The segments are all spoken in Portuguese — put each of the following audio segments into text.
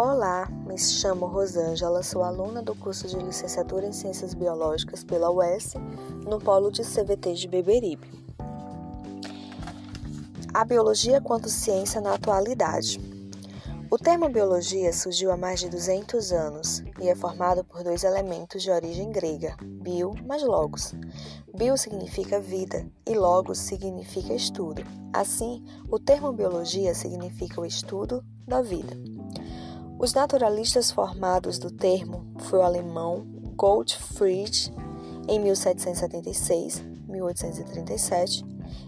Olá, me chamo Rosângela, sou aluna do curso de Licenciatura em Ciências Biológicas pela UES, no polo de CVT de Beberibe. A biologia quanto ciência na atualidade. O termo biologia surgiu há mais de 200 anos e é formado por dois elementos de origem grega, bio mais logos. Bio significa vida e logos significa estudo. Assim, o termo biologia significa o estudo da vida. Os naturalistas formados do termo foi o alemão Gottfried em 1776, 1837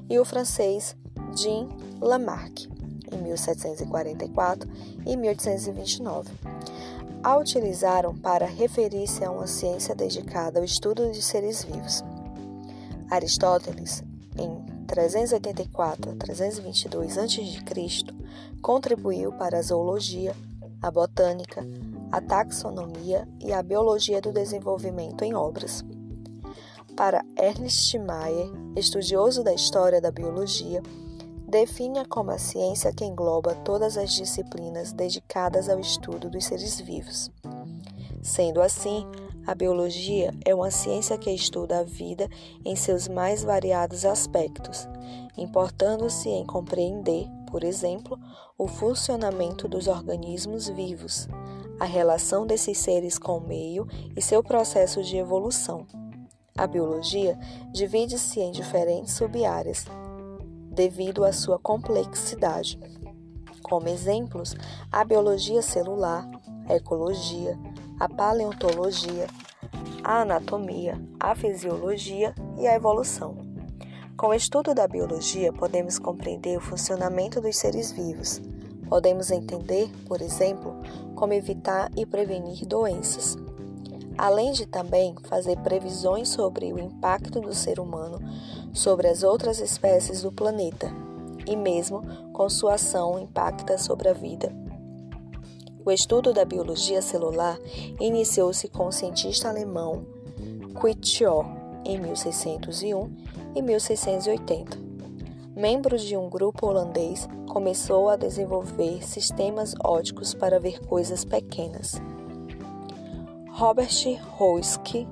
e o francês Jean Lamarck em 1744 e 1829. A utilizaram para referir-se a uma ciência dedicada ao estudo de seres vivos. Aristóteles, em 384 a 322 a.C., contribuiu para a zoologia, a botânica, a taxonomia e a biologia do desenvolvimento em obras. Para Ernst Mayr, estudioso da história da biologia, define-a como a ciência que engloba todas as disciplinas dedicadas ao estudo dos seres vivos. Sendo assim, a biologia é uma ciência que estuda a vida em seus mais variados aspectos, importando-se em compreender por exemplo, o funcionamento dos organismos vivos, a relação desses seres com o meio e seu processo de evolução. A biologia divide-se em diferentes subáreas, devido à sua complexidade. Como exemplos, a biologia celular, a ecologia, a paleontologia, a anatomia, a fisiologia e a evolução. Com o estudo da biologia, podemos compreender o funcionamento dos seres vivos. Podemos entender, por exemplo, como evitar e prevenir doenças. Além de também fazer previsões sobre o impacto do ser humano sobre as outras espécies do planeta e mesmo com sua ação impacta sobre a vida. O estudo da biologia celular iniciou-se com o cientista alemão Quitschor em 1601 e 1680. Membro de um grupo holandês, começou a desenvolver sistemas óticos para ver coisas pequenas. Robert Houske,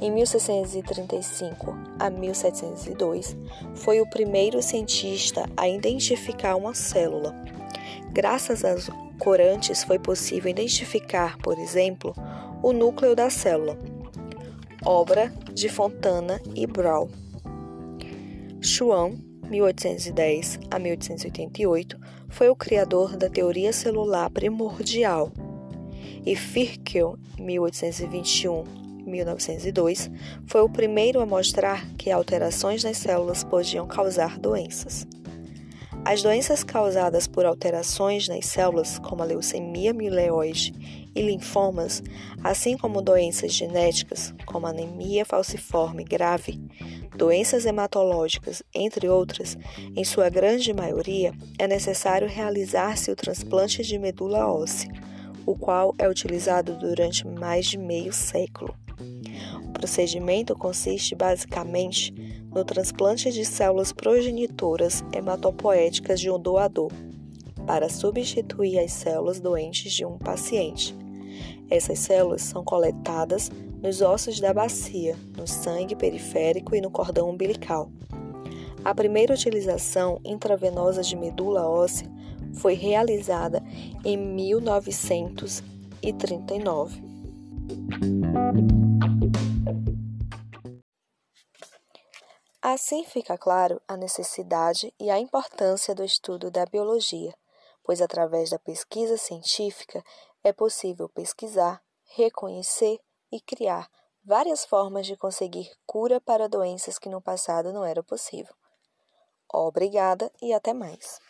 em 1635 a 1702, foi o primeiro cientista a identificar uma célula. Graças aos corantes foi possível identificar, por exemplo, o núcleo da célula, obra de Fontana e Brown. Schwann, 1810 a 1888, foi o criador da teoria celular primordial, e Firkel, 1821-1902, foi o primeiro a mostrar que alterações nas células podiam causar doenças. As doenças causadas por alterações nas células, como a leucemia mieloide e linfomas, assim como doenças genéticas, como anemia falciforme grave, doenças hematológicas, entre outras, em sua grande maioria, é necessário realizar-se o transplante de medula óssea, o qual é utilizado durante mais de meio século. O procedimento consiste basicamente no transplante de células progenitoras hematopoéticas de um doador, para substituir as células doentes de um paciente. Essas células são coletadas nos ossos da bacia, no sangue periférico e no cordão umbilical. A primeira utilização intravenosa de medula óssea foi realizada em 1939. Assim fica claro a necessidade e a importância do estudo da biologia, pois através da pesquisa científica é possível pesquisar, reconhecer e criar várias formas de conseguir cura para doenças que no passado não era possível. Obrigada e até mais.